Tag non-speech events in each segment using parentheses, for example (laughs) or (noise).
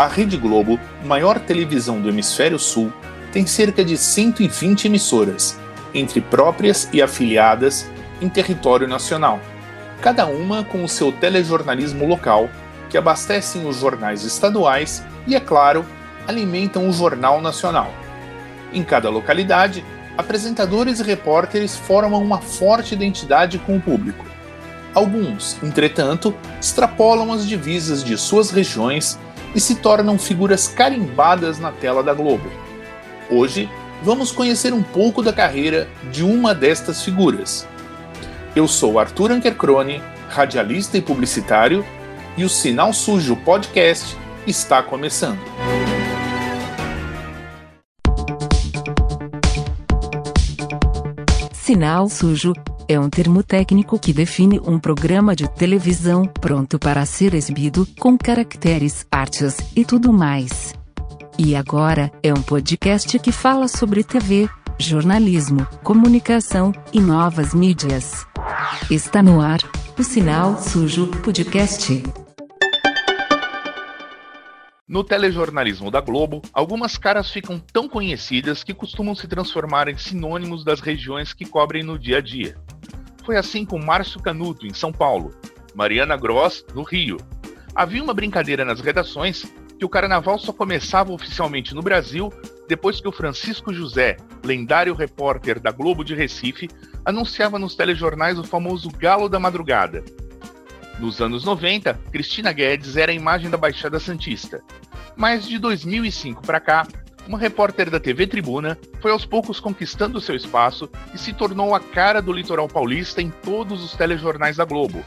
A Rede Globo, maior televisão do Hemisfério Sul, tem cerca de 120 emissoras, entre próprias e afiliadas, em território nacional, cada uma com o seu telejornalismo local, que abastecem os jornais estaduais e, é claro, alimentam o Jornal Nacional. Em cada localidade, apresentadores e repórteres formam uma forte identidade com o público. Alguns, entretanto, extrapolam as divisas de suas regiões e se tornam figuras carimbadas na tela da Globo. Hoje, vamos conhecer um pouco da carreira de uma destas figuras. Eu sou Arthur Ankercrone, radialista e publicitário, e o Sinal Sujo Podcast está começando. Sinal sujo é um termo técnico que define um programa de televisão pronto para ser exibido, com caracteres, artes e tudo mais. E agora é um podcast que fala sobre TV, jornalismo, comunicação e novas mídias. Está no ar o Sinal Sujo Podcast. No telejornalismo da Globo, algumas caras ficam tão conhecidas que costumam se transformar em sinônimos das regiões que cobrem no dia a dia. Foi assim com Márcio Canuto, em São Paulo, Mariana Gross, no Rio. Havia uma brincadeira nas redações que o carnaval só começava oficialmente no Brasil depois que o Francisco José, lendário repórter da Globo de Recife, anunciava nos telejornais o famoso Galo da Madrugada, nos anos 90, Cristina Guedes era a imagem da Baixada Santista. Mas de 2005 para cá, uma repórter da TV Tribuna foi aos poucos conquistando seu espaço e se tornou a cara do litoral paulista em todos os telejornais da Globo.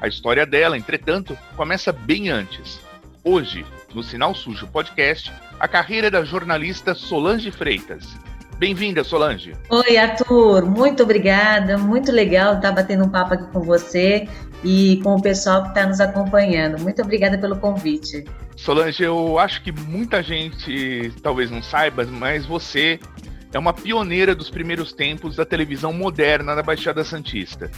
A história dela, entretanto, começa bem antes. Hoje, no Sinal Sujo Podcast, a carreira da jornalista Solange Freitas. Bem-vinda, Solange. Oi, Arthur. Muito obrigada. Muito legal estar batendo um papo aqui com você e com o pessoal que está nos acompanhando. Muito obrigada pelo convite. Solange, eu acho que muita gente talvez não saiba, mas você é uma pioneira dos primeiros tempos da televisão moderna da Baixada Santista.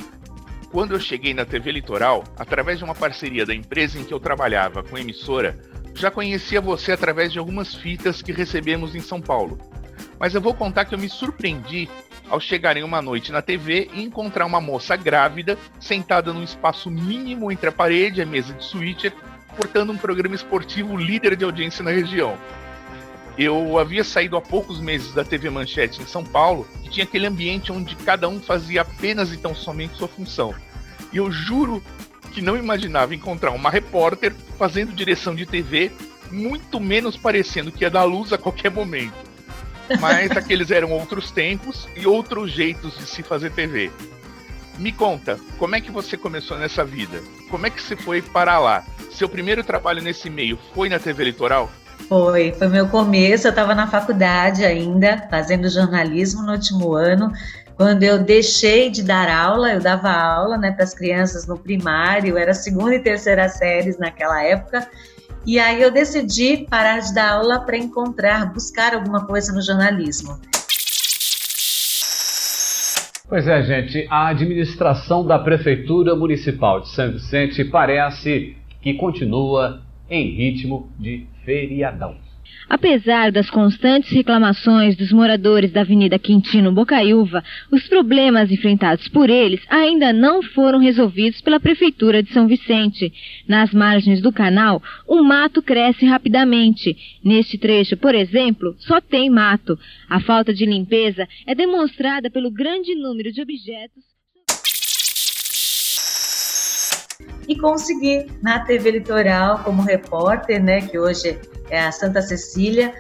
Quando eu cheguei na TV Litoral, através de uma parceria da empresa em que eu trabalhava com a emissora, já conhecia você através de algumas fitas que recebemos em São Paulo. Mas eu vou contar que eu me surpreendi ao chegar em uma noite na TV e encontrar uma moça grávida sentada num espaço mínimo entre a parede e a mesa de switcher, portando um programa esportivo líder de audiência na região. Eu havia saído há poucos meses da TV Manchete em São Paulo, que tinha aquele ambiente onde cada um fazia apenas e tão somente sua função. E eu juro que não imaginava encontrar uma repórter fazendo direção de TV, muito menos parecendo que ia dar luz a qualquer momento. Mas (laughs) aqueles eram outros tempos e outros jeitos de se fazer TV. Me conta, como é que você começou nessa vida? Como é que você foi para lá? Seu primeiro trabalho nesse meio foi na TV Litoral? Foi, foi meu começo. Eu estava na faculdade ainda, fazendo jornalismo no último ano. Quando eu deixei de dar aula, eu dava aula né, para as crianças no primário, era segunda e terceira séries naquela época, e aí eu decidi parar de dar aula para encontrar, buscar alguma coisa no jornalismo. Pois é, gente, a administração da Prefeitura Municipal de São Vicente parece que continua em ritmo de feriadão. Apesar das constantes reclamações dos moradores da Avenida Quintino Bocaiúva, os problemas enfrentados por eles ainda não foram resolvidos pela Prefeitura de São Vicente. Nas margens do canal, o mato cresce rapidamente. Neste trecho, por exemplo, só tem mato. A falta de limpeza é demonstrada pelo grande número de objetos e consegui na TV Litoral como repórter, né, que hoje é a Santa Cecília,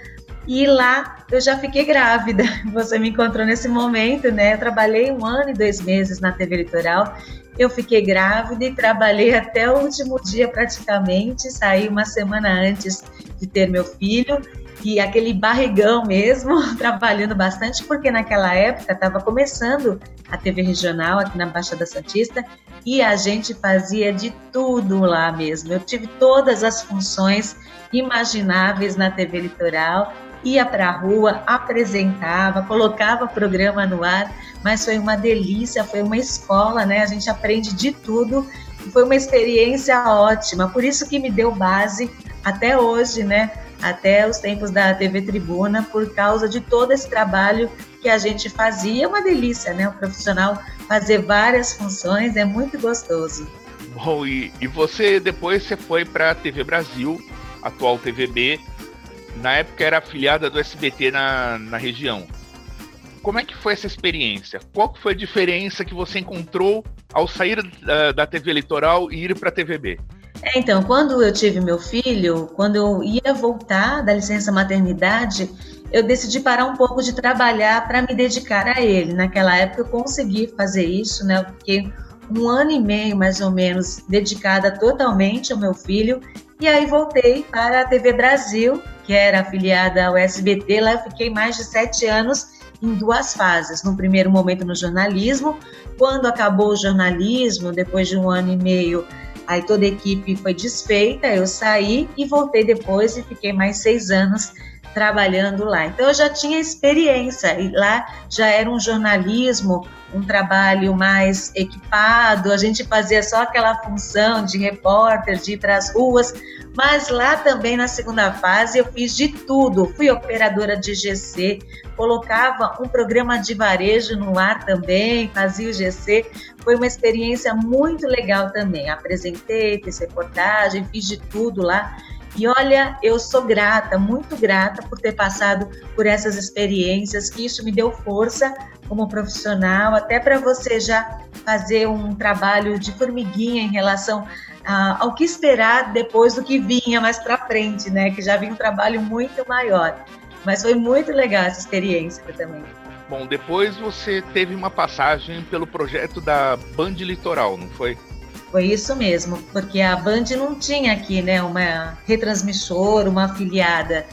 e lá eu já fiquei grávida. (laughs) Você me encontrou nesse momento, né? Eu trabalhei um ano e dois meses na TV Litoral. Eu fiquei grávida e trabalhei até o último dia praticamente. Saí uma semana antes de ter meu filho e aquele barrigão mesmo, (laughs) trabalhando bastante, porque naquela época estava começando a TV regional aqui na Baixada Santista e a gente fazia de tudo lá mesmo. Eu tive todas as funções imagináveis na TV Litoral, ia para a rua, apresentava, colocava programa no ar, mas foi uma delícia, foi uma escola, né? A gente aprende de tudo e foi uma experiência ótima. Por isso que me deu base até hoje, né? Até os tempos da TV Tribuna, por causa de todo esse trabalho que a gente fazia. É uma delícia, né? O profissional fazer várias funções é muito gostoso. Bom, e, e você depois você foi para a TV Brasil, atual TVB. Na época era afiliada do SBT na, na região. Como é que foi essa experiência? Qual foi a diferença que você encontrou ao sair da, da TV Litoral e ir para a TVB? É, então, quando eu tive meu filho, quando eu ia voltar da licença maternidade, eu decidi parar um pouco de trabalhar para me dedicar a ele. Naquela época eu consegui fazer isso, né? Eu fiquei um ano e meio, mais ou menos, dedicada totalmente ao meu filho. E aí voltei para a TV Brasil, que era afiliada ao SBT. Lá eu fiquei mais de sete anos em duas fases. No primeiro momento no jornalismo, quando acabou o jornalismo, depois de um ano e meio, aí toda a equipe foi desfeita, eu saí e voltei depois e fiquei mais seis anos trabalhando lá. Então eu já tinha experiência e lá já era um jornalismo, um trabalho mais equipado, a gente fazia só aquela função de repórter, de ir para as ruas, mas lá também na segunda fase eu fiz de tudo. Fui operadora de GC, colocava um programa de varejo no ar também, fazia o GC. Foi uma experiência muito legal também. Apresentei, fiz reportagem, fiz de tudo lá. E olha, eu sou grata, muito grata por ter passado por essas experiências, que isso me deu força como profissional, até para você já fazer um trabalho de formiguinha em relação a, ao que esperar depois do que vinha mais para frente, né? Que já vinha um trabalho muito maior. Mas foi muito legal essa experiência também. Bom, depois você teve uma passagem pelo projeto da Band Litoral, não foi? Foi isso mesmo, porque a Band não tinha aqui, né, uma retransmissora, uma afiliada,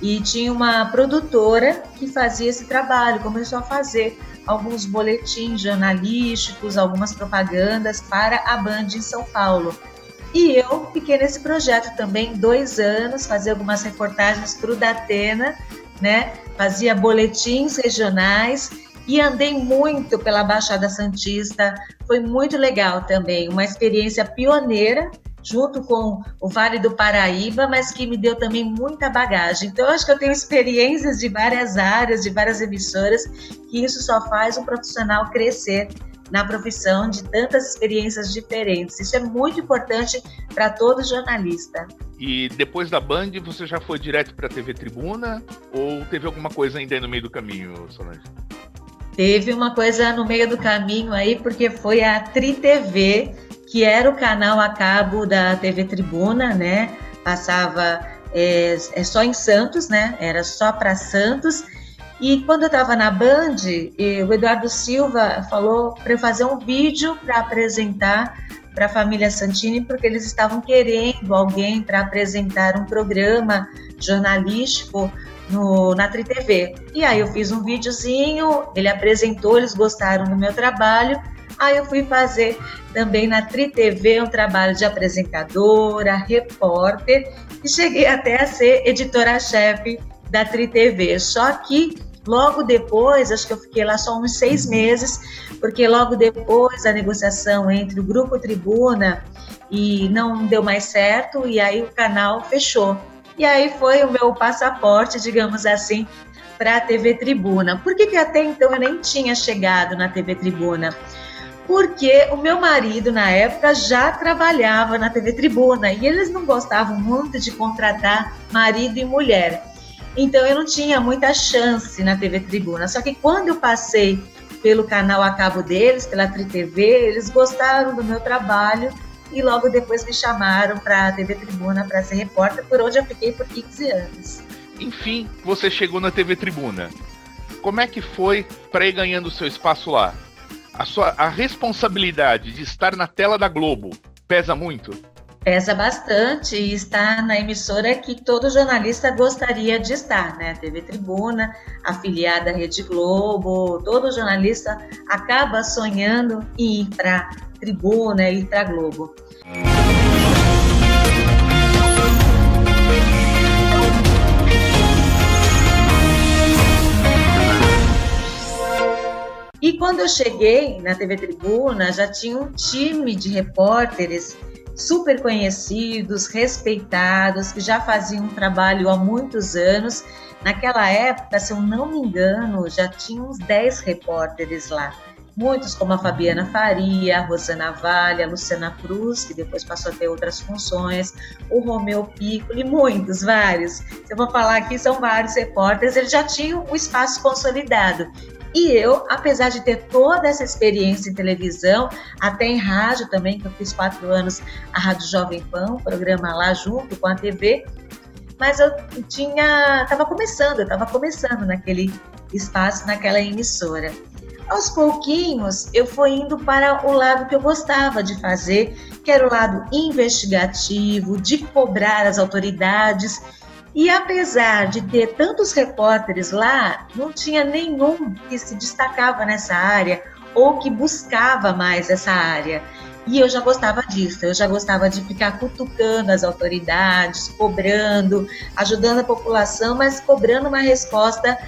e tinha uma produtora que fazia esse trabalho, começou a fazer alguns boletins jornalísticos, algumas propagandas para a Band em São Paulo. E eu fiquei nesse projeto também dois anos, fazia algumas reportagens para o Datena, né? Fazia boletins regionais e andei muito pela Baixada Santista. Foi muito legal também, uma experiência pioneira junto com o Vale do Paraíba, mas que me deu também muita bagagem. Então, acho que eu tenho experiências de várias áreas, de várias emissoras, que isso só faz um profissional crescer na profissão de tantas experiências diferentes. Isso é muito importante para todo jornalista. E depois da Band, você já foi direto para a TV Tribuna ou teve alguma coisa ainda no meio do caminho, Solange? Teve uma coisa no meio do caminho aí, porque foi a Tri TV, que era o canal a cabo da TV Tribuna, né? Passava é, é só em Santos, né? Era só para Santos. E quando eu estava na Band, o Eduardo Silva falou para eu fazer um vídeo para apresentar para a família Santini, porque eles estavam querendo alguém para apresentar um programa jornalístico no, na Tri TV. E aí eu fiz um videozinho, ele apresentou, eles gostaram do meu trabalho. Aí eu fui fazer também na Tri TV um trabalho de apresentadora, repórter e cheguei até a ser editora-chefe da Tri TV. Só que logo depois, acho que eu fiquei lá só uns seis meses, porque logo depois a negociação entre o Grupo Tribuna e não deu mais certo e aí o canal fechou. E aí foi o meu passaporte, digamos assim, para a TV Tribuna. Por que, que até então eu nem tinha chegado na TV Tribuna? Porque o meu marido, na época, já trabalhava na TV Tribuna e eles não gostavam muito de contratar marido e mulher. Então eu não tinha muita chance na TV Tribuna. Só que quando eu passei pelo canal a cabo deles, pela Tri TV, eles gostaram do meu trabalho e logo depois me chamaram para a TV Tribuna para ser repórter, por onde eu fiquei por 15 anos. Enfim, você chegou na TV Tribuna. Como é que foi para ir ganhando seu espaço lá? A sua a responsabilidade de estar na tela da Globo pesa muito? Pesa bastante e está na emissora que todo jornalista gostaria de estar, né? TV Tribuna, afiliada à Rede Globo, todo jornalista acaba sonhando em ir para Tribuna, ir para Globo. E quando eu cheguei na TV Tribuna, já tinha um time de repórteres super conhecidos, respeitados, que já faziam um trabalho há muitos anos. Naquela época, se eu não me engano, já tinha uns 10 repórteres lá. Muitos, como a Fabiana Faria, a Rosana Vale, a Luciana Cruz, que depois passou a ter outras funções, o Romeu Piccoli, muitos, vários. Se eu vou falar aqui, são vários repórteres, eles já tinham o espaço consolidado. E eu, apesar de ter toda essa experiência em televisão, até em rádio também, que eu fiz quatro anos a Rádio Jovem Pan, programa lá junto com a TV, mas eu tinha, estava começando, eu estava começando naquele espaço, naquela emissora. Aos pouquinhos, eu fui indo para o lado que eu gostava de fazer, que era o lado investigativo, de cobrar as autoridades e apesar de ter tantos repórteres lá, não tinha nenhum que se destacava nessa área ou que buscava mais essa área. E eu já gostava disso, eu já gostava de ficar cutucando as autoridades, cobrando, ajudando a população, mas cobrando uma resposta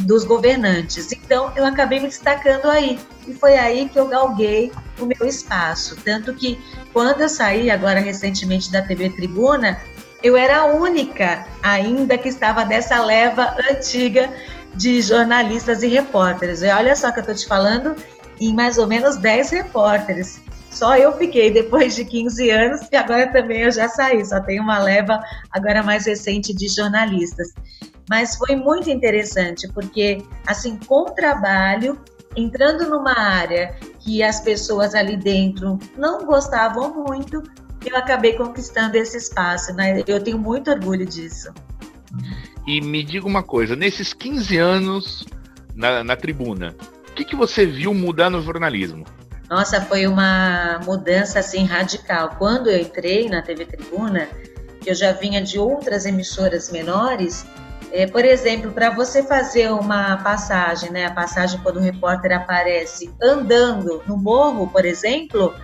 dos governantes. Então eu acabei me destacando aí. E foi aí que eu galguei o meu espaço. Tanto que quando eu saí agora recentemente da TV Tribuna, eu era a única ainda que estava dessa leva antiga de jornalistas e repórteres. E olha só que eu estou te falando em mais ou menos 10 repórteres. Só eu fiquei depois de 15 anos e agora também eu já saí, só tenho uma leva agora mais recente de jornalistas. Mas foi muito interessante porque assim, com o trabalho, entrando numa área que as pessoas ali dentro não gostavam muito, eu acabei conquistando esse espaço, né? Eu tenho muito orgulho disso. E me diga uma coisa, nesses 15 anos na, na tribuna, o que, que você viu mudar no jornalismo? Nossa, foi uma mudança assim radical. Quando eu entrei na TV Tribuna, que eu já vinha de outras emissoras menores, é, por exemplo, para você fazer uma passagem, né, a passagem quando o repórter aparece andando no morro, por exemplo,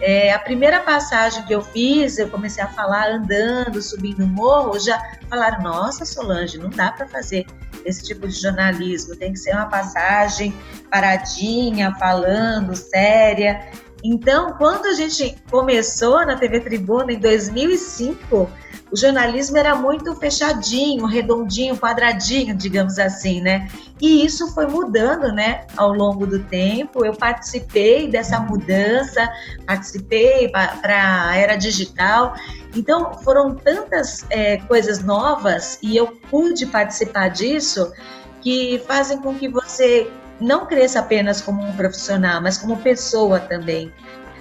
é, a primeira passagem que eu fiz, eu comecei a falar andando, subindo o morro, já falaram: Nossa, Solange, não dá para fazer esse tipo de jornalismo, tem que ser uma passagem paradinha, falando, séria. Então, quando a gente começou na TV Tribuna em 2005, o jornalismo era muito fechadinho, redondinho, quadradinho, digamos assim, né? E isso foi mudando, né, ao longo do tempo. Eu participei dessa mudança, participei para a era digital. Então, foram tantas é, coisas novas e eu pude participar disso que fazem com que você não cresça apenas como um profissional, mas como pessoa também.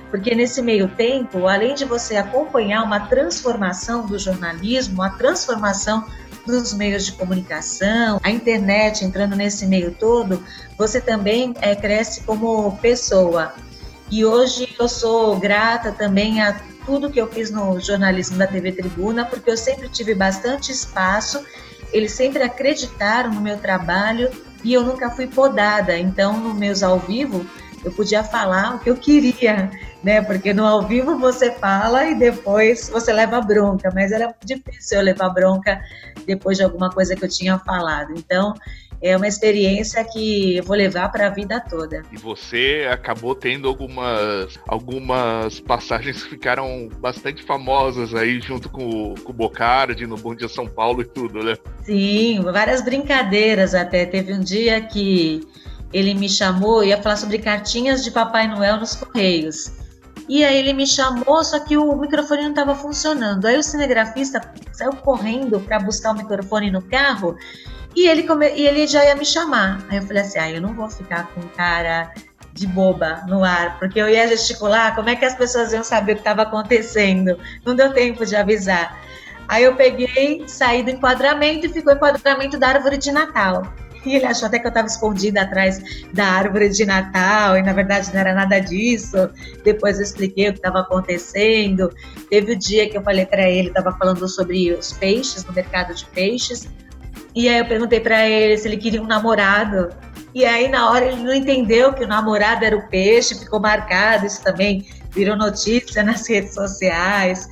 Porque nesse meio tempo, além de você acompanhar uma transformação do jornalismo, uma transformação dos meios de comunicação, a internet entrando nesse meio todo, você também é, cresce como pessoa. E hoje eu sou grata também a tudo que eu fiz no jornalismo da TV Tribuna, porque eu sempre tive bastante espaço, eles sempre acreditaram no meu trabalho e eu nunca fui podada. Então, nos meus ao vivo, eu podia falar o que eu queria, né? Porque no ao vivo você fala e depois você leva bronca, mas era difícil eu levar bronca depois de alguma coisa que eu tinha falado. Então, é uma experiência que eu vou levar para a vida toda. E você acabou tendo algumas, algumas passagens que ficaram bastante famosas aí, junto com, com o Bocardi, no Bom Dia São Paulo e tudo, né? Sim, várias brincadeiras até. Teve um dia que ele me chamou, ia falar sobre cartinhas de Papai Noel nos Correios. E aí ele me chamou, só que o microfone não estava funcionando. Aí o cinegrafista saiu correndo para buscar o microfone no carro e ele, come... e ele já ia me chamar. Aí eu falei assim: ah, eu não vou ficar com cara de boba no ar, porque eu ia gesticular, como é que as pessoas iam saber o que estava acontecendo? Não deu tempo de avisar. Aí eu peguei, saí do enquadramento e ficou o enquadramento da árvore de Natal. E ele achou até que eu estava escondida atrás da árvore de Natal, e na verdade não era nada disso. Depois eu expliquei o que estava acontecendo. Teve o dia que eu falei para ele, estava falando sobre os peixes, no mercado de peixes. E aí eu perguntei para ele se ele queria um namorado. E aí na hora ele não entendeu que o namorado era o peixe, ficou marcado, isso também virou notícia nas redes sociais.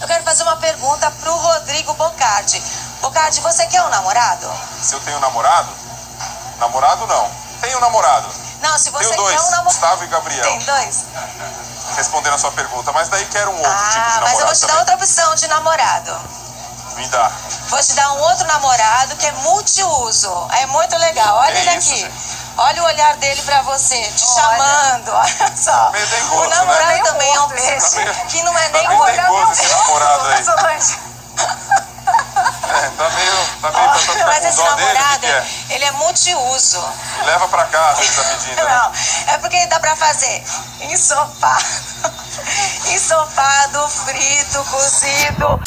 Eu quero fazer uma pergunta pro Rodrigo Bocardi. Bocardi, você quer um namorado? Se eu tenho namorado? Namorado não. Tenho namorado. Não, se você Tenho dois, quer um namorado. Gustavo e Gabriel. Tem dois? Respondendo a sua pergunta, mas daí quero um outro Ah, tipo de namorado mas eu vou te dar também. outra opção de namorado. Me dá. Vou te dar um outro namorado que é multiuso. É muito legal. Olha É ele isso, aqui. gente. Olha o olhar dele pra você, te chamando. (laughs) Olha só. dengoso, o namorado né? também é um Tá peixe. Que não é nem tá um esse namorado aí. Solange. É, (laughs) tá meio. Tá meio pra ficar Mas esse dele, que namorado, que é? ele é multiuso. Leva pra casa, ele tá (laughs) pedindo, né? Não, é porque dá pra fazer ensopado, (laughs) ensopado, frito, cozido.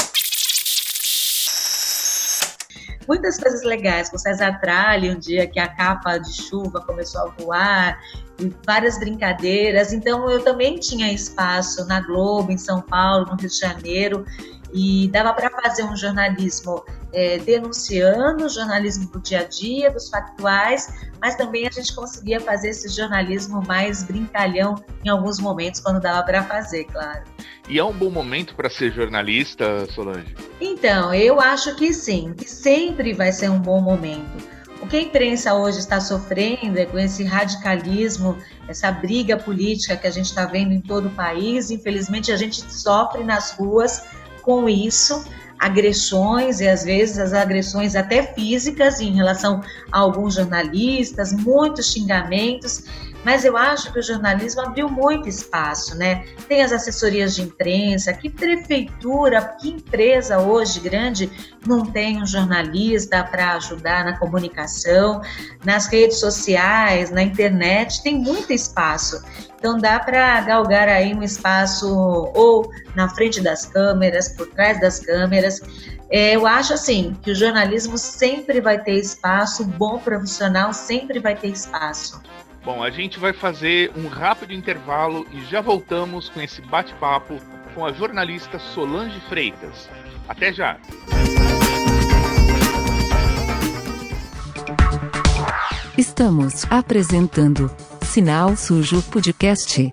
muitas coisas legais, com o César Tralli, um dia que a capa de chuva começou a voar, e várias brincadeiras. Então eu também tinha espaço na Globo, em São Paulo, no Rio de Janeiro, e dava para fazer um jornalismo é, denunciando, jornalismo do dia a dia, dos factuais, mas também a gente conseguia fazer esse jornalismo mais brincalhão em alguns momentos, quando dava para fazer, claro. E é um bom momento para ser jornalista, Solange? Então, eu acho que sim, que sempre vai ser um bom momento. O que a imprensa hoje está sofrendo é com esse radicalismo, essa briga política que a gente está vendo em todo o país. Infelizmente, a gente sofre nas ruas com isso, agressões e às vezes as agressões até físicas em relação a alguns jornalistas, muitos xingamentos. Mas eu acho que o jornalismo abriu muito espaço, né? Tem as assessorias de imprensa, que prefeitura, que empresa hoje grande não tem um jornalista para ajudar na comunicação, nas redes sociais, na internet, tem muito espaço. Então dá para galgar aí um espaço ou na frente das câmeras, por trás das câmeras. É, eu acho assim que o jornalismo sempre vai ter espaço, o bom profissional sempre vai ter espaço. Bom, a gente vai fazer um rápido intervalo e já voltamos com esse bate-papo com a jornalista Solange Freitas. Até já! Estamos apresentando Sinal Sujo Podcast.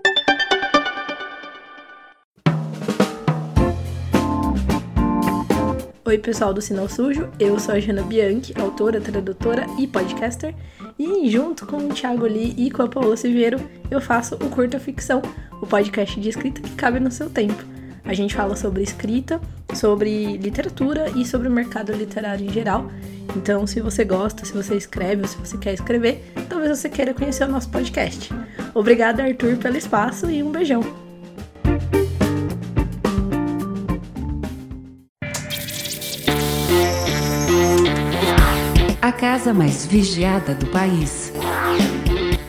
Oi, pessoal do Sinal Sujo, eu sou a Jana Bianchi, autora, tradutora e podcaster, e junto com o Thiago Lee e com a Paola Siveiro, eu faço o Curta Ficção, o podcast de escrita que cabe no seu tempo. A gente fala sobre escrita, sobre literatura e sobre o mercado literário em geral. Então, se você gosta, se você escreve ou se você quer escrever, talvez você queira conhecer o nosso podcast. Obrigada, Arthur, pelo espaço e um beijão. Casa mais vigiada do país.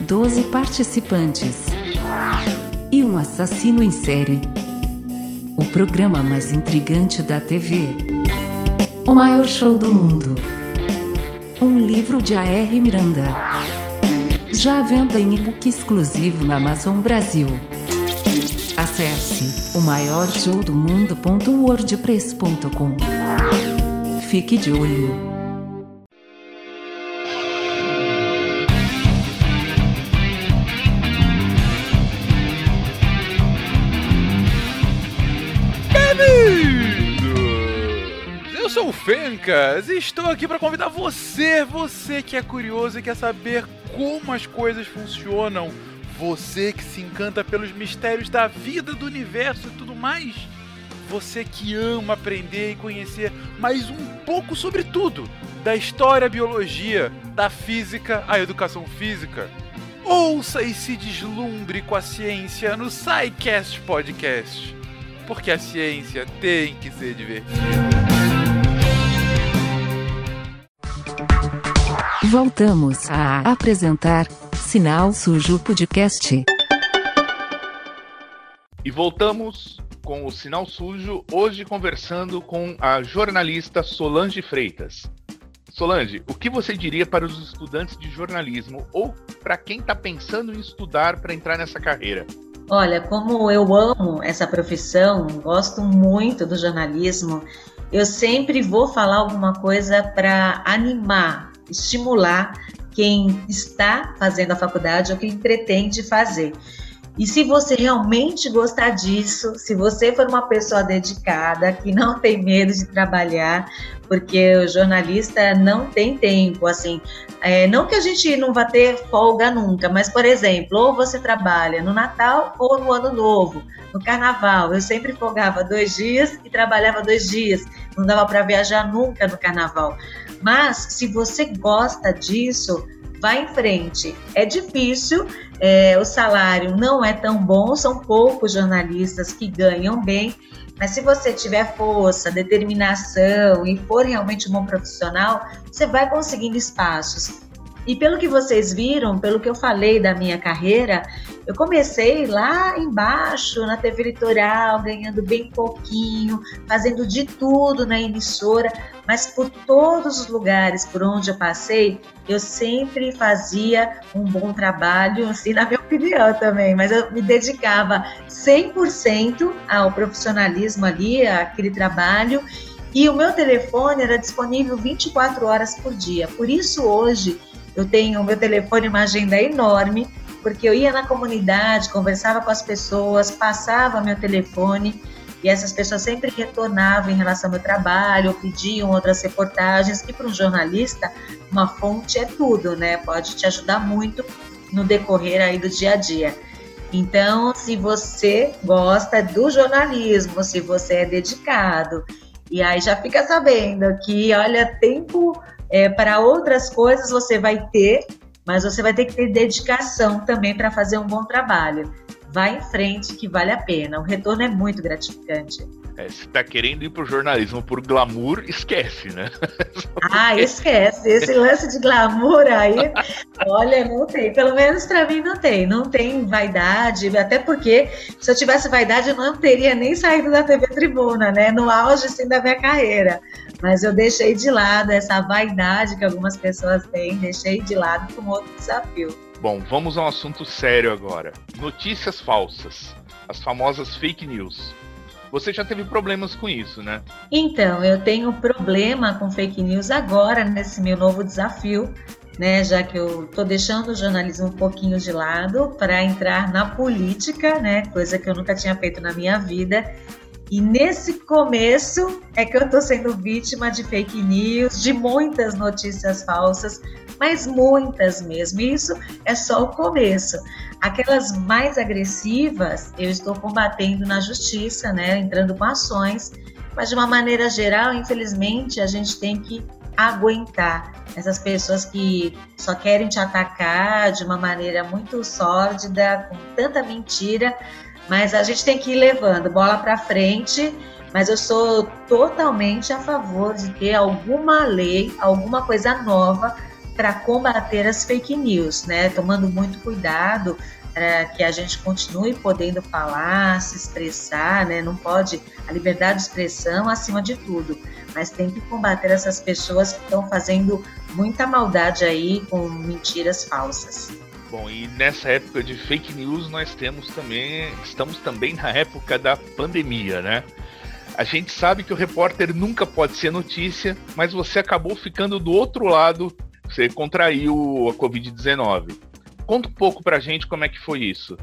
12 participantes. E um assassino em série. O programa mais intrigante da TV. O maior show do mundo. Um livro de A.R. Miranda. Já à venda em e-book exclusivo na Amazon Brasil. Acesse o maior show do mundo.wordpress.com. Fique de olho. Fencas estou aqui para convidar você, você que é curioso e quer saber como as coisas funcionam, você que se encanta pelos mistérios da vida, do universo e tudo mais, você que ama aprender e conhecer mais um pouco sobre tudo, da história, biologia, da física, a educação física. Ouça e se deslumbre com a ciência no SciCast Podcast porque a ciência tem que ser divertida. Voltamos a apresentar Sinal Sujo Podcast. E voltamos com o Sinal Sujo, hoje conversando com a jornalista Solange Freitas. Solange, o que você diria para os estudantes de jornalismo ou para quem está pensando em estudar para entrar nessa carreira? Olha, como eu amo essa profissão, gosto muito do jornalismo, eu sempre vou falar alguma coisa para animar, estimular quem está fazendo a faculdade ou quem pretende fazer. E se você realmente gostar disso, se você for uma pessoa dedicada, que não tem medo de trabalhar, porque o jornalista não tem tempo, assim, é, não que a gente não vá ter folga nunca, mas, por exemplo, ou você trabalha no Natal ou no Ano Novo, no Carnaval. Eu sempre folgava dois dias e trabalhava dois dias, não dava para viajar nunca no Carnaval. Mas, se você gosta disso, vá em frente. É difícil, é, o salário não é tão bom, são poucos jornalistas que ganham bem, mas se você tiver força, determinação e for realmente um bom profissional, você vai conseguindo espaços. E pelo que vocês viram, pelo que eu falei da minha carreira, eu comecei lá embaixo, na TV Litoral, ganhando bem pouquinho, fazendo de tudo na emissora, mas por todos os lugares por onde eu passei, eu sempre fazia um bom trabalho, assim, na minha opinião também, mas eu me dedicava 100% ao profissionalismo ali, àquele trabalho, e o meu telefone era disponível 24 horas por dia. Por isso, hoje, eu tenho o meu telefone, uma agenda enorme, porque eu ia na comunidade, conversava com as pessoas, passava meu telefone e essas pessoas sempre retornavam em relação ao meu trabalho, pediam outras reportagens, e para um jornalista, uma fonte é tudo, né? Pode te ajudar muito no decorrer aí do dia a dia. Então, se você gosta do jornalismo, se você é dedicado, e aí já fica sabendo que, olha, tempo é, para outras coisas você vai ter, mas você vai ter que ter dedicação também para fazer um bom trabalho vá em frente que vale a pena. O retorno é muito gratificante. É, se tá querendo ir pro jornalismo por glamour, esquece, né? (laughs) Ah, esquece. Esse lance de glamour aí, olha, não tem. Pelo menos para mim não tem. Não tem vaidade, até porque se eu tivesse vaidade, eu não teria nem saído da TV Tribuna, né? No auge, assim, da minha carreira. Mas eu deixei de lado essa vaidade que algumas pessoas têm, deixei de lado como outro desafio. Bom, vamos a um assunto sério agora. Notícias falsas, as famosas fake news. Você já teve problemas com isso, né? Então, eu tenho problema com fake news agora, nesse meu novo desafio, né? Já que eu tô deixando o jornalismo um pouquinho de lado para entrar na política, né? Coisa que eu nunca tinha feito na minha vida. E nesse começo é que eu estou sendo vítima de fake news, de muitas notícias falsas, mas muitas mesmo. Isso é só o começo. Aquelas mais agressivas, eu estou combatendo na justiça, né, entrando com ações, mas de uma maneira geral, infelizmente, a gente tem que aguentar essas pessoas que só querem te atacar de uma maneira muito sórdida, com tanta mentira, mas a gente tem que ir levando bola para frente. Mas eu sou totalmente a favor de ter alguma lei, alguma coisa nova para combater as fake news, né? Tomando muito cuidado para que a gente continue podendo falar, se expressar, né? Não pode a liberdade de expressão acima de tudo, mas tem que combater essas pessoas que estão fazendo muita maldade aí com mentiras falsas. Bom, e nessa época de fake news nós temos também, estamos também na época da pandemia, né? A gente sabe que o repórter nunca pode ser notícia, mas você acabou ficando do outro lado, você contraiu a Covid-19. Conta um pouco pra gente como é que foi isso.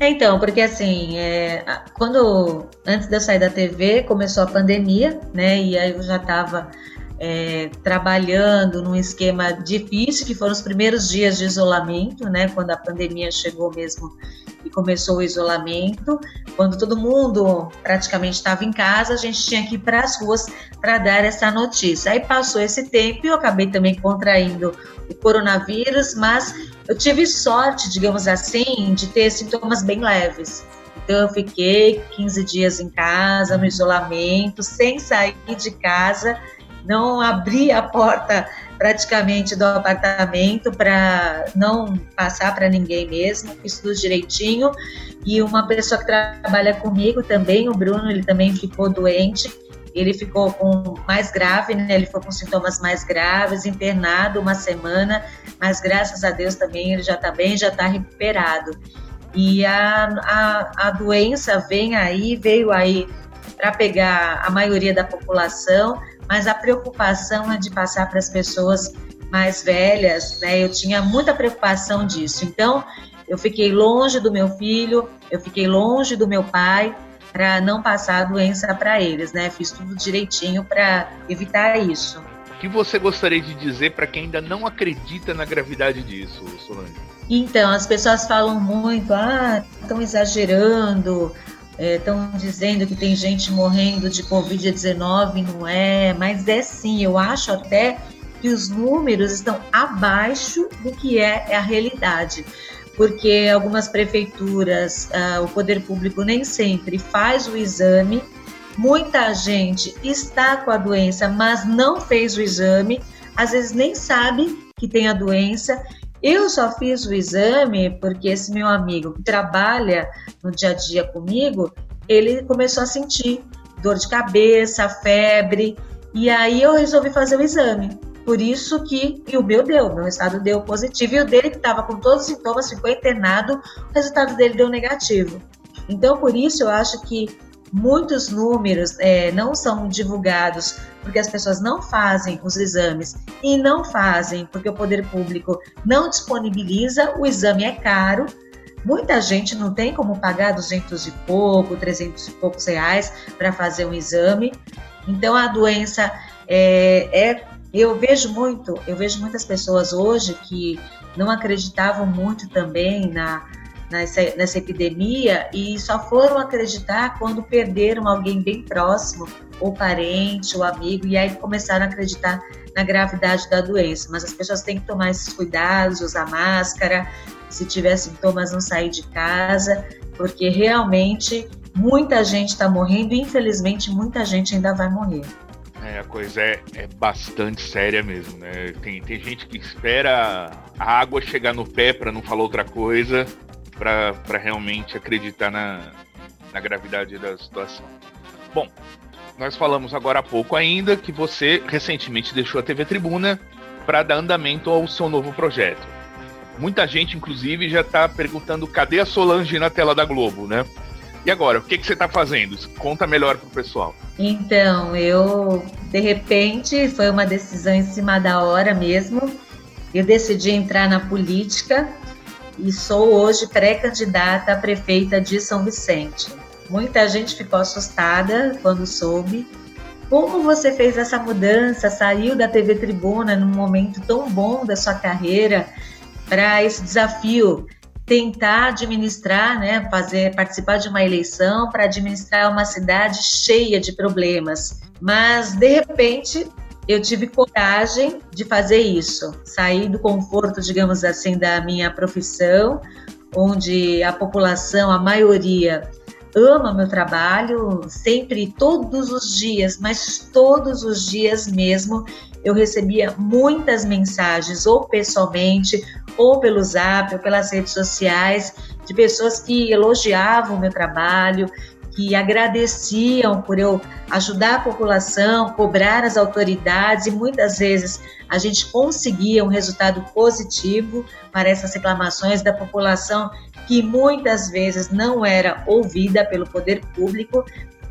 Então, porque assim, é, quando antes de eu sair da TV começou a pandemia, né? E aí eu já estava é, trabalhando num esquema difícil, que foram os primeiros dias de isolamento, né, quando a pandemia chegou mesmo e começou o isolamento, quando todo mundo praticamente estava em casa, a gente tinha que ir para as ruas para dar essa notícia. Aí passou esse tempo e eu acabei também contraindo o coronavírus, mas eu tive sorte, digamos assim, de ter sintomas bem leves. Então eu fiquei 15 dias em casa, no isolamento, sem sair de casa não abri a porta praticamente do apartamento para não passar para ninguém mesmo, fiz tudo direitinho. E uma pessoa que trabalha comigo também, o Bruno, ele também ficou doente. Ele ficou com mais grave, né? Ele ficou com sintomas mais graves, internado uma semana, mas graças a Deus também ele já está bem, já está recuperado. E a, a, a doença vem aí, veio aí para pegar a maioria da população, mas a preocupação é de passar para as pessoas mais velhas, né? Eu tinha muita preocupação disso. Então, eu fiquei longe do meu filho, eu fiquei longe do meu pai para não passar a doença para eles, né? Fiz tudo direitinho para evitar isso. O que você gostaria de dizer para quem ainda não acredita na gravidade disso, Solange? Então, as pessoas falam muito, ah, estão exagerando, estão é, dizendo que tem gente morrendo de Covid-19, não é, mas é sim, eu acho até que os números estão abaixo do que é a realidade, porque algumas prefeituras, uh, o poder público nem sempre faz o exame, muita gente está com a doença, mas não fez o exame, às vezes nem sabe que tem a doença. Eu só fiz o exame porque esse meu amigo que trabalha no dia a dia comigo, ele começou a sentir dor de cabeça, febre, e aí eu resolvi fazer o exame. Por isso que e o meu deu, meu estado deu positivo e o dele que estava com todos os sintomas ficou internado, o resultado dele deu negativo. Então, por isso eu acho que muitos números é, não são divulgados porque as pessoas não fazem os exames e não fazem porque o poder público não disponibiliza, o exame é caro. Muita gente não tem como pagar 200 e pouco, 300 e poucos reais para fazer um exame. Então a doença é, é eu vejo muito, eu vejo muitas pessoas hoje que não acreditavam muito também na, nessa, nessa epidemia e só foram acreditar quando perderam alguém bem próximo, ou parente, ou amigo, e aí começaram a acreditar na gravidade da doença. Mas as pessoas têm que tomar esses cuidados, usar máscara, se tiver sintomas, não sair de casa, porque realmente muita gente está morrendo e infelizmente muita gente ainda vai morrer. É, a coisa é, é bastante séria mesmo, né? Tem, tem gente que espera a água chegar no pé para não falar outra coisa, para realmente acreditar na, na gravidade da situação. Bom, nós falamos agora há pouco ainda que você recentemente deixou a TV Tribuna para dar andamento ao seu novo projeto. Muita gente, inclusive, já está perguntando cadê a Solange na tela da Globo, né? E agora, o que, que você está fazendo? Conta melhor pro pessoal. Então, eu, de repente, foi uma decisão em cima da hora mesmo. Eu decidi entrar na política e sou hoje pré-candidata a prefeita de São Vicente. Muita gente ficou assustada quando soube. Como você fez essa mudança, saiu da TV Tribuna num momento tão bom da sua carreira para esse desafio tentar administrar, né, fazer participar de uma eleição para administrar uma cidade cheia de problemas. Mas de repente eu tive coragem de fazer isso, sair do conforto, digamos assim, da minha profissão, onde a população, a maioria ama meu trabalho, sempre, todos os dias, mas todos os dias mesmo, eu recebia muitas mensagens, ou pessoalmente, ou pelo zap, ou pelas redes sociais, de pessoas que elogiavam o meu trabalho, que agradeciam por eu ajudar a população, cobrar as autoridades, e muitas vezes a gente conseguia um resultado positivo para essas reclamações da população que muitas vezes não era ouvida pelo poder público,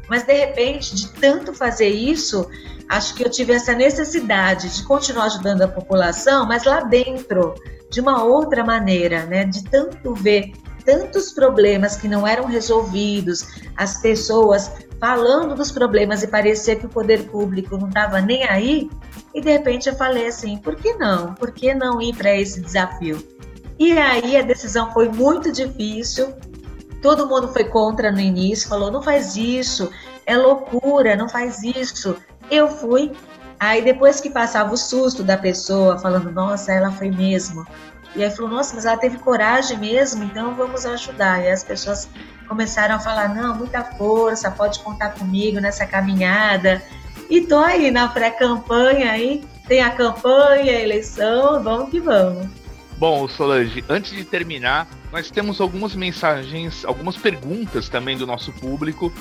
mas de repente, de tanto fazer isso, acho que eu tive essa necessidade de continuar ajudando a população, mas lá dentro, de uma outra maneira, né? De tanto ver tantos problemas que não eram resolvidos, as pessoas falando dos problemas e parecia que o poder público não estava nem aí, e de repente eu falei assim: por que não? Por que não ir para esse desafio? E aí a decisão foi muito difícil. Todo mundo foi contra no início, falou: não faz isso, é loucura, não faz isso. Eu fui. Aí depois que passava o susto da pessoa, falando: nossa, ela foi mesmo. E aí falou: nossa, mas ela teve coragem mesmo, então vamos ajudar. E as pessoas começaram a falar: não, muita força, pode contar comigo nessa caminhada. E tô aí na pré-campanha aí, tem a campanha, a eleição, vamos que vamos. Bom, Solange, antes de terminar, nós temos algumas mensagens, algumas perguntas também do nosso público.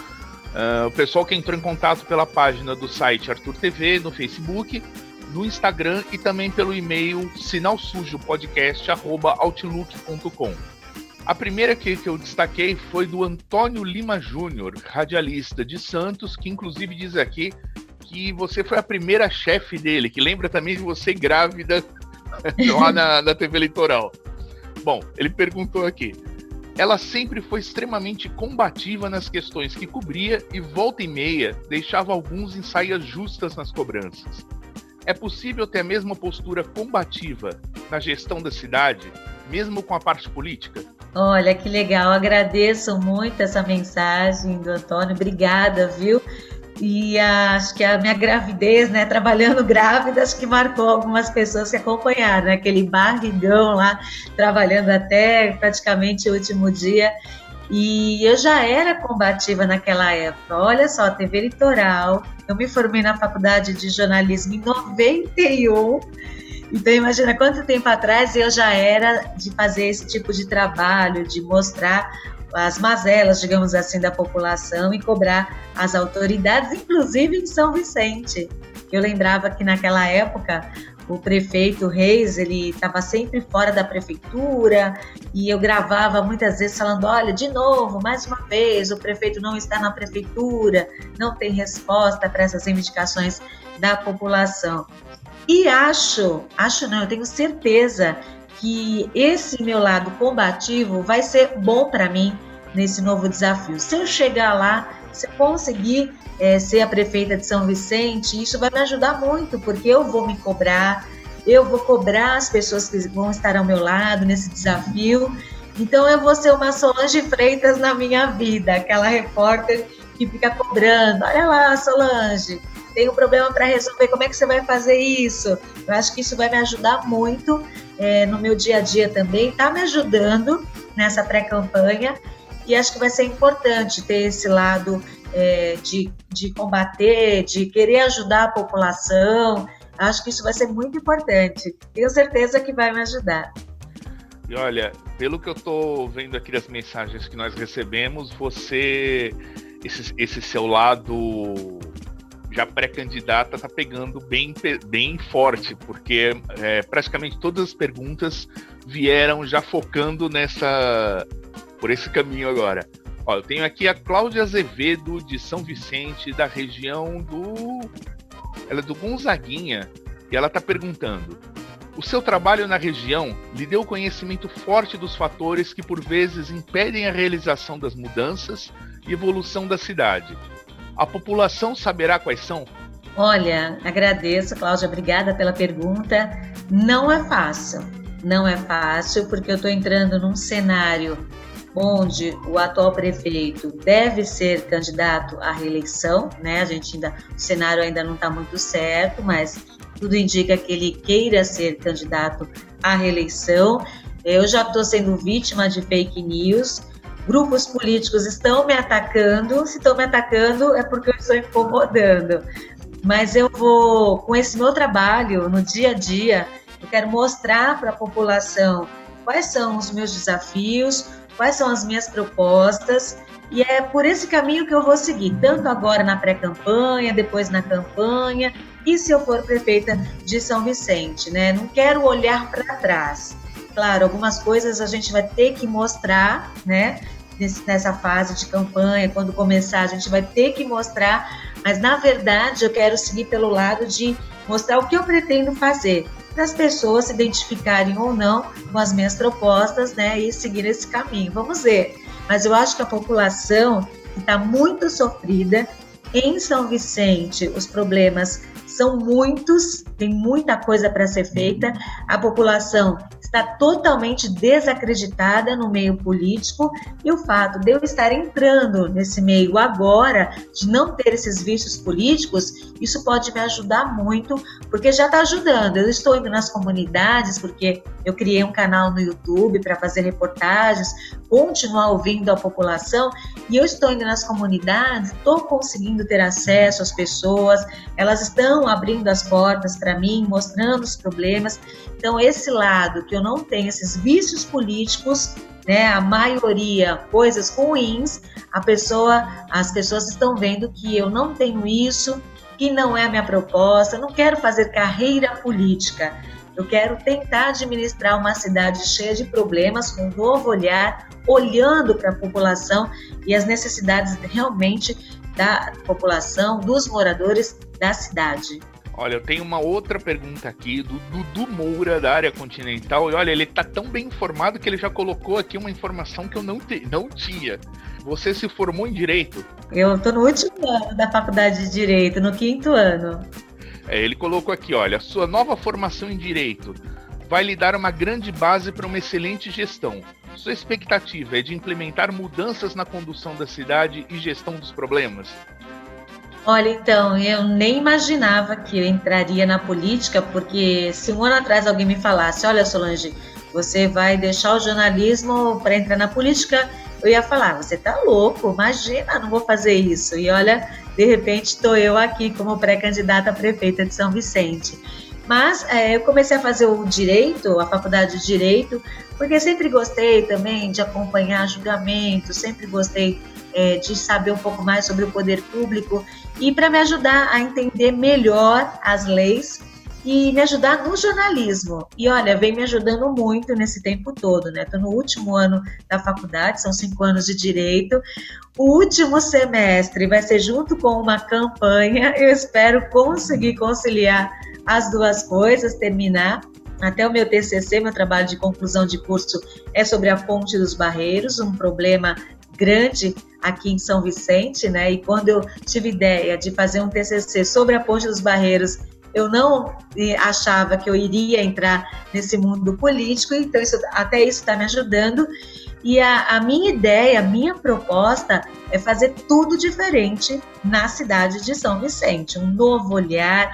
Uh, o pessoal que entrou em contato pela página do site Arthur TV, no Facebook, no Instagram e também pelo e-mail sinalsujopodcast.outlook.com. A primeira que, que eu destaquei foi do Antônio Lima Júnior, radialista de Santos, que inclusive diz aqui que você foi a primeira chefe dele, que lembra também de você grávida (laughs) lá na, na TV Litoral. Bom, ele perguntou aqui. Ela sempre foi extremamente combativa nas questões que cobria e volta e meia deixava alguns em saias justas nas cobranças. É possível ter a mesma postura combativa na gestão da cidade, mesmo com a parte política? Olha que legal, agradeço muito essa mensagem do Antônio, obrigada, viu? E acho que a minha gravidez, né, trabalhando (laughs) grávida, acho que marcou algumas pessoas que acompanharam, né, aquele barrigão lá, trabalhando até praticamente o último dia. E eu já era combativa naquela época. Olha só, TV Litoral. Eu me formei na faculdade de jornalismo em 91. Então imagina quanto tempo atrás eu já era de fazer esse tipo de trabalho, de mostrar as mazelas, digamos assim, da população e cobrar as autoridades, inclusive em São Vicente. Eu lembrava que naquela época o prefeito Reis, ele estava sempre fora da prefeitura e eu gravava muitas vezes falando, olha, de novo, mais uma vez, o prefeito não está na prefeitura, não tem resposta para essas reivindicações da população. E acho, acho não, eu tenho certeza que esse meu lado combativo vai ser bom para mim nesse novo desafio. Se eu chegar lá, se eu conseguir é, ser a prefeita de São Vicente, isso vai me ajudar muito, porque eu vou me cobrar, eu vou cobrar as pessoas que vão estar ao meu lado nesse desafio. Então eu vou ser uma Solange Freitas na minha vida, aquela repórter que fica cobrando. Olha lá, Solange, tem um problema para resolver, como é que você vai fazer isso? Eu acho que isso vai me ajudar muito é, no meu dia a dia também, está me ajudando nessa pré-campanha e acho que vai ser importante ter esse lado é, de, de combater, de querer ajudar a população. Acho que isso vai ser muito importante. Tenho certeza que vai me ajudar. E olha, pelo que eu estou vendo aqui das mensagens que nós recebemos, você, esse, esse seu lado já pré-candidata está pegando bem, bem forte, porque é, praticamente todas as perguntas vieram já focando nessa por esse caminho agora. Ó, eu tenho aqui a Cláudia Azevedo de São Vicente, da região do ela é do Gonzaguinha, e ela está perguntando: o seu trabalho na região lhe deu conhecimento forte dos fatores que por vezes impedem a realização das mudanças e evolução da cidade a população saberá quais são? Olha, agradeço, Cláudia, obrigada pela pergunta. Não é fácil, não é fácil, porque eu estou entrando num cenário onde o atual prefeito deve ser candidato à reeleição, né? A gente ainda, o cenário ainda não está muito certo, mas tudo indica que ele queira ser candidato à reeleição. Eu já estou sendo vítima de fake news grupos políticos estão me atacando. Se estão me atacando, é porque eu estou incomodando. Mas eu vou, com esse meu trabalho no dia a dia, eu quero mostrar para a população quais são os meus desafios, quais são as minhas propostas. E é por esse caminho que eu vou seguir, tanto agora na pré-campanha, depois na campanha, e se eu for prefeita de São Vicente, né? Não quero olhar para trás. Claro, algumas coisas a gente vai ter que mostrar, né? Nessa fase de campanha, quando começar, a gente vai ter que mostrar, mas na verdade eu quero seguir pelo lado de mostrar o que eu pretendo fazer, para as pessoas se identificarem ou não com as minhas propostas, né, e seguir esse caminho. Vamos ver. Mas eu acho que a população está muito sofrida em São Vicente, os problemas são muitos, tem muita coisa para ser feita. A população está totalmente desacreditada no meio político e o fato de eu estar entrando nesse meio agora, de não ter esses vícios políticos, isso pode me ajudar muito, porque já está ajudando. Eu estou indo nas comunidades, porque eu criei um canal no YouTube para fazer reportagens, continuar ouvindo a população, e eu estou indo nas comunidades, estou conseguindo ter acesso às pessoas, elas estão abrindo as portas para mim, mostrando os problemas. Então, esse lado que eu não tenho, esses vícios políticos, né, a maioria coisas ruins, a pessoa, as pessoas estão vendo que eu não tenho isso, que não é a minha proposta, não quero fazer carreira política. Eu quero tentar administrar uma cidade cheia de problemas, com um novo olhar, olhando para a população e as necessidades realmente da população, dos moradores da cidade. Olha, eu tenho uma outra pergunta aqui do Dudu Moura, da área continental. E olha, ele tá tão bem informado que ele já colocou aqui uma informação que eu não, te, não tinha. Você se formou em Direito? Eu tô no último ano da faculdade de Direito, no quinto ano. É, ele colocou aqui, olha, sua nova formação em Direito vai lhe dar uma grande base para uma excelente gestão. Sua expectativa é de implementar mudanças na condução da cidade e gestão dos problemas? Olha, então, eu nem imaginava que eu entraria na política, porque se um ano atrás alguém me falasse, olha, Solange, você vai deixar o jornalismo para entrar na política, eu ia falar, você tá louco, imagina, não vou fazer isso. E olha, de repente estou eu aqui como pré-candidata a prefeita de São Vicente. Mas é, eu comecei a fazer o direito, a faculdade de direito, porque sempre gostei também de acompanhar julgamentos, sempre gostei é, de saber um pouco mais sobre o poder público e para me ajudar a entender melhor as leis e me ajudar no jornalismo. E olha, vem me ajudando muito nesse tempo todo, né? Estou no último ano da faculdade, são cinco anos de direito. O último semestre vai ser junto com uma campanha. Eu espero conseguir conciliar as duas coisas, terminar. Até o meu TCC, meu trabalho de conclusão de curso, é sobre a Ponte dos Barreiros, um problema grande aqui em São Vicente, né? E quando eu tive ideia de fazer um TCC sobre a Ponte dos Barreiros, eu não achava que eu iria entrar nesse mundo político, então isso, até isso está me ajudando. E a, a, minha ideia, a minha proposta é fazer tudo diferente na cidade de São Vicente, um novo olhar,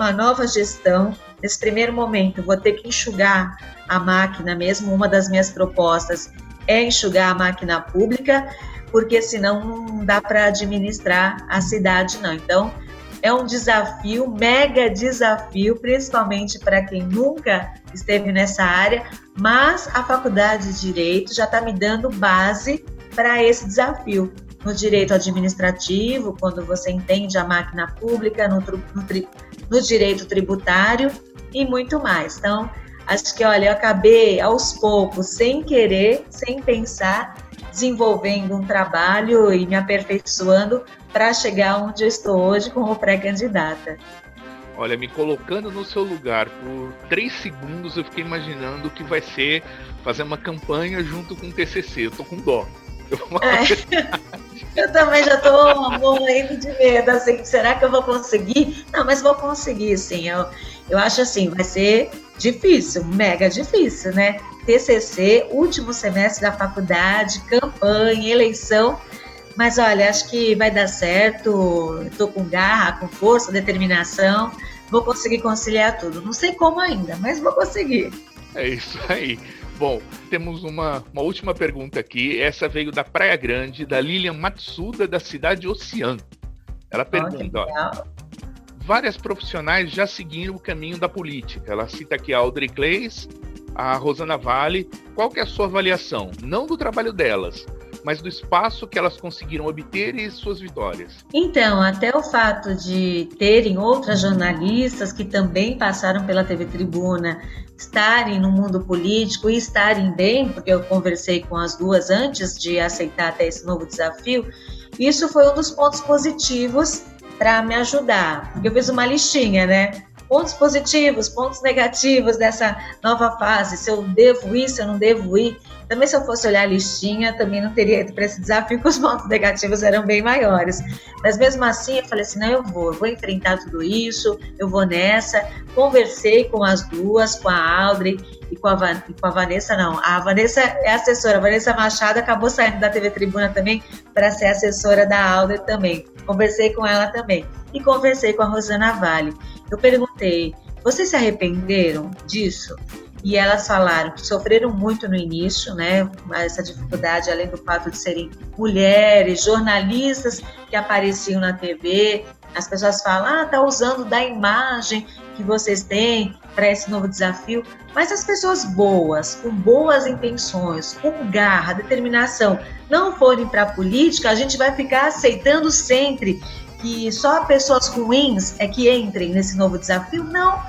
uma nova gestão. Nesse primeiro momento, vou ter que enxugar a máquina mesmo. Uma das minhas propostas é enxugar a máquina pública, porque senão não dá para administrar a cidade, não. Então, é um desafio, mega desafio, principalmente para quem nunca esteve nessa área, mas a faculdade de Direito já está me dando base para esse desafio no direito administrativo, quando você entende a máquina pública, no, no, no direito tributário e muito mais. Então, acho que, olha, eu acabei aos poucos, sem querer, sem pensar, desenvolvendo um trabalho e me aperfeiçoando para chegar onde eu estou hoje como pré-candidata. Olha, me colocando no seu lugar por três segundos, eu fiquei imaginando que vai ser fazer uma campanha junto com o TCC. Eu tô com dó. (laughs) É. Eu também já estou morrendo de medo, assim, será que eu vou conseguir? Não, mas vou conseguir, sim. Eu, eu acho assim, vai ser difícil, mega difícil, né? TCC, último semestre da faculdade, campanha, eleição. Mas olha, acho que vai dar certo. Estou com garra, com força, determinação. Vou conseguir conciliar tudo. Não sei como ainda, mas vou conseguir. É isso aí. Bom, temos uma, uma última pergunta aqui. Essa veio da Praia Grande, da Lilian Matsuda, da cidade Oceano. Ela pergunta: ó, várias profissionais já seguiram o caminho da política. Ela cita aqui a Audrey Clays, a Rosana Vale. Qual que é a sua avaliação? Não do trabalho delas, mas do espaço que elas conseguiram obter e suas vitórias. Então, até o fato de terem outras jornalistas que também passaram pela TV Tribuna estarem no mundo político e estarem bem, porque eu conversei com as duas antes de aceitar até esse novo desafio, isso foi um dos pontos positivos para me ajudar, porque eu fiz uma listinha, né? Pontos positivos, pontos negativos dessa nova fase, se eu devo ir, se eu não devo ir. Também se eu fosse olhar a listinha, também não teria ido para esse desafio, porque os pontos negativos eram bem maiores. Mas mesmo assim, eu falei assim, não, eu vou, eu vou enfrentar tudo isso, eu vou nessa. Conversei com as duas, com a Audrey e com a, Van, e com a Vanessa, não. A Vanessa é assessora, a Vanessa Machado acabou saindo da TV Tribuna também para ser assessora da Audrey também. Conversei com ela também. E conversei com a Rosana Vale. Eu perguntei, vocês se arrependeram disso? E elas falaram que sofreram muito no início, né? Essa dificuldade, além do fato de serem mulheres, jornalistas que apareciam na TV. As pessoas falam, ah, tá usando da imagem que vocês têm para esse novo desafio. Mas as pessoas boas, com boas intenções, com garra, determinação, não forem para a política, a gente vai ficar aceitando sempre que só pessoas ruins é que entrem nesse novo desafio? Não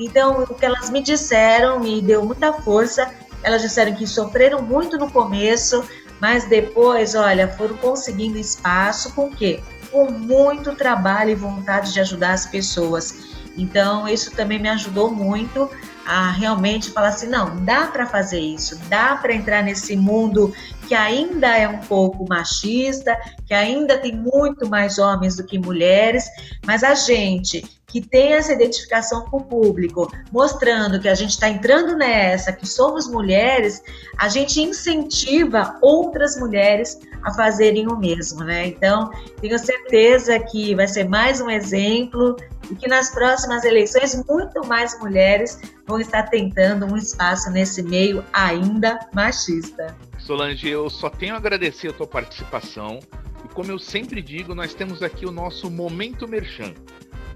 então, o que elas me disseram me deu muita força. Elas disseram que sofreram muito no começo, mas depois, olha, foram conseguindo espaço com quê? Com muito trabalho e vontade de ajudar as pessoas. Então, isso também me ajudou muito a realmente falar assim: não, dá para fazer isso, dá para entrar nesse mundo que ainda é um pouco machista, que ainda tem muito mais homens do que mulheres, mas a gente que tem essa identificação com o público, mostrando que a gente está entrando nessa, que somos mulheres, a gente incentiva outras mulheres a fazerem o mesmo, né? Então, tenho certeza que vai ser mais um exemplo e que nas próximas eleições muito mais mulheres vão estar tentando um espaço nesse meio ainda machista. Solange, eu só tenho a agradecer a tua participação e como eu sempre digo, nós temos aqui o nosso Momento Merchan.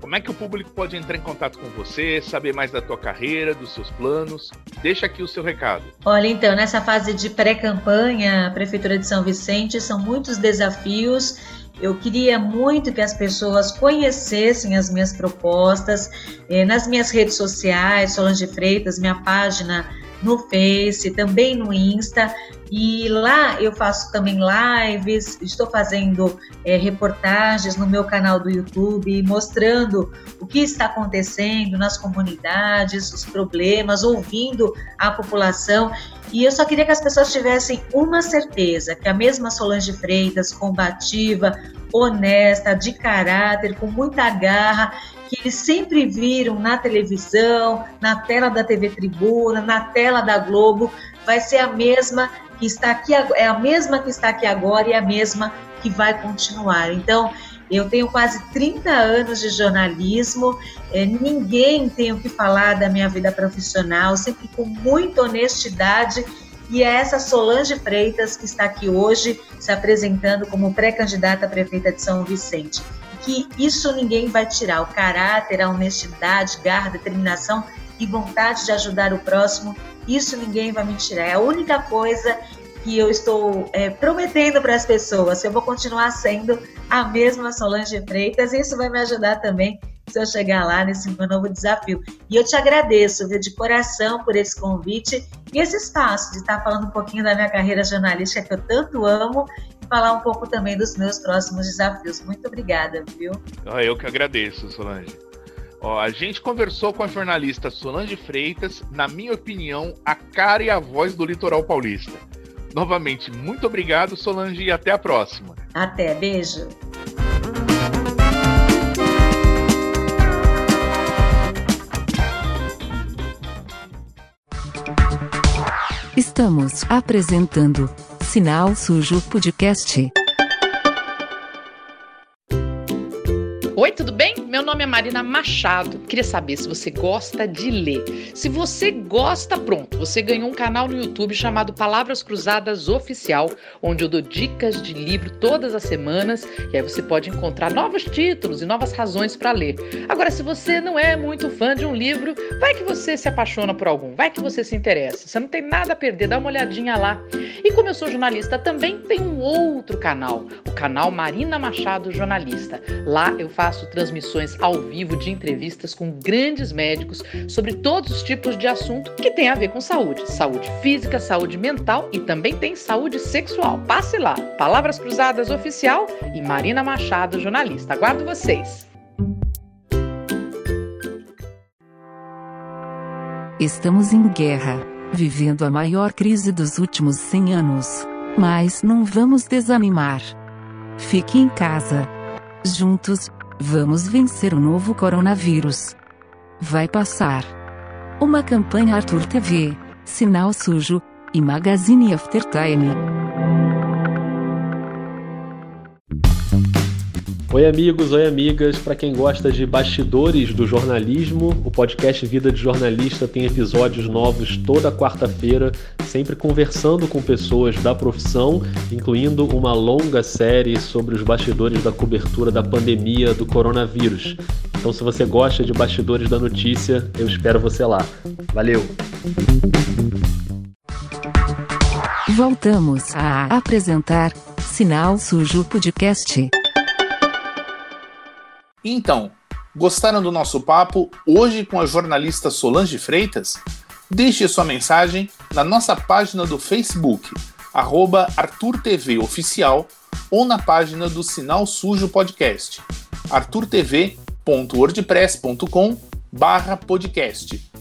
Como é que o público pode entrar em contato com você, saber mais da tua carreira, dos seus planos? Deixa aqui o seu recado. Olha, então, nessa fase de pré-campanha, Prefeitura de São Vicente, são muitos desafios. Eu queria muito que as pessoas conhecessem as minhas propostas eh, nas minhas redes sociais, Solange Freitas, minha página no Face, também no Insta. E lá eu faço também lives, estou fazendo é, reportagens no meu canal do YouTube, mostrando o que está acontecendo nas comunidades, os problemas, ouvindo a população. E eu só queria que as pessoas tivessem uma certeza, que a mesma Solange Freitas, combativa, honesta, de caráter, com muita garra, que eles sempre viram na televisão, na tela da TV Tribuna, na tela da Globo, vai ser a mesma que está aqui, é a mesma que está aqui agora e a mesma que vai continuar. Então, eu tenho quase 30 anos de jornalismo, é, ninguém tem o que falar da minha vida profissional, sempre com muita honestidade. E é essa Solange Freitas que está aqui hoje se apresentando como pré-candidata a prefeita de São Vicente que isso ninguém vai tirar. O caráter, a honestidade, garra, determinação e vontade de ajudar o próximo, isso ninguém vai me tirar. É a única coisa que eu estou é, prometendo para as pessoas. Eu vou continuar sendo a mesma Solange Freitas e isso vai me ajudar também se eu chegar lá nesse meu novo desafio. E eu te agradeço, viu, de coração por esse convite e esse espaço de estar falando um pouquinho da minha carreira jornalística que eu tanto amo falar um pouco também dos meus próximos desafios. Muito obrigada, viu? Eu que agradeço, Solange. Ó, a gente conversou com a jornalista Solange Freitas, na minha opinião, a cara e a voz do litoral paulista. Novamente, muito obrigado, Solange, e até a próxima. Até, beijo. Estamos apresentando Sinal Sujo Podcast. Oi, tudo bem? Meu nome é Marina Machado. Queria saber se você gosta de ler. Se você gosta, pronto, você ganhou um canal no YouTube chamado Palavras Cruzadas Oficial, onde eu dou dicas de livro todas as semanas e aí você pode encontrar novos títulos e novas razões para ler. Agora, se você não é muito fã de um livro, vai que você se apaixona por algum, vai que você se interessa. Você não tem nada a perder, dá uma olhadinha lá. E como eu sou jornalista, também tem um outro canal, o canal Marina Machado Jornalista. Lá eu faço transmissões ao vivo de entrevistas com grandes médicos sobre todos os tipos de assunto que tem a ver com saúde. Saúde física, saúde mental e também tem saúde sexual. Passe lá. Palavras Cruzadas Oficial e Marina Machado, jornalista. Aguardo vocês. Estamos em guerra, vivendo a maior crise dos últimos 100 anos. Mas não vamos desanimar. Fique em casa. Juntos, Vamos vencer o novo coronavírus. Vai passar. Uma campanha Arthur TV, Sinal Sujo e Magazine Aftertime. Oi, amigos, oi, amigas. Para quem gosta de bastidores do jornalismo, o podcast Vida de Jornalista tem episódios novos toda quarta-feira, sempre conversando com pessoas da profissão, incluindo uma longa série sobre os bastidores da cobertura da pandemia do coronavírus. Então, se você gosta de bastidores da notícia, eu espero você lá. Valeu! Voltamos a apresentar Sinal Sujo Podcast. Então, gostaram do nosso papo hoje com a jornalista Solange Freitas? Deixe sua mensagem na nossa página do Facebook, arroba ArthurTV Oficial, ou na página do Sinal Sujo Podcast, Arthur TV www.wordpress.com barra podcast.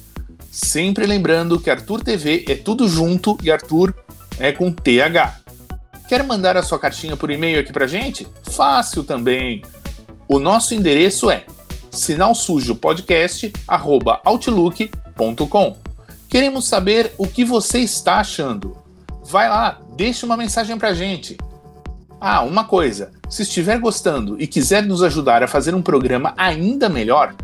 Sempre lembrando que Arthur TV é tudo junto e Arthur é com TH. Quer mandar a sua cartinha por e-mail aqui pra gente? Fácil também. O nosso endereço é sinalsujopodcast@outlook.com. Queremos saber o que você está achando. Vai lá, deixe uma mensagem pra gente. Ah, uma coisa, se estiver gostando e quiser nos ajudar a fazer um programa ainda melhor,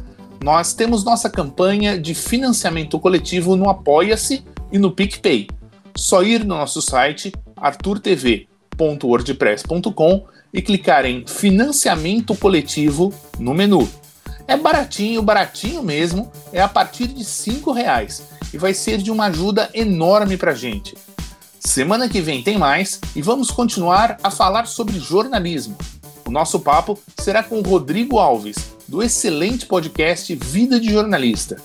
nós temos nossa campanha de financiamento coletivo no Apoia-se e no PicPay. Só ir no nosso site arturtv.wordpress.com e clicar em Financiamento Coletivo no menu. É baratinho, baratinho mesmo, é a partir de R$ reais e vai ser de uma ajuda enorme para gente. Semana que vem tem mais e vamos continuar a falar sobre jornalismo. O nosso papo será com o Rodrigo Alves, do excelente podcast Vida de Jornalista.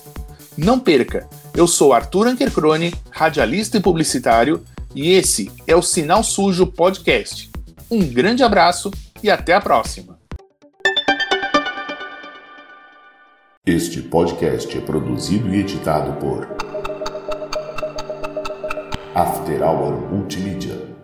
Não perca! Eu sou Arthur Ankercrone, radialista e publicitário, e esse é o Sinal Sujo Podcast. Um grande abraço e até a próxima! Este podcast é produzido e editado por After Hour Multimídia.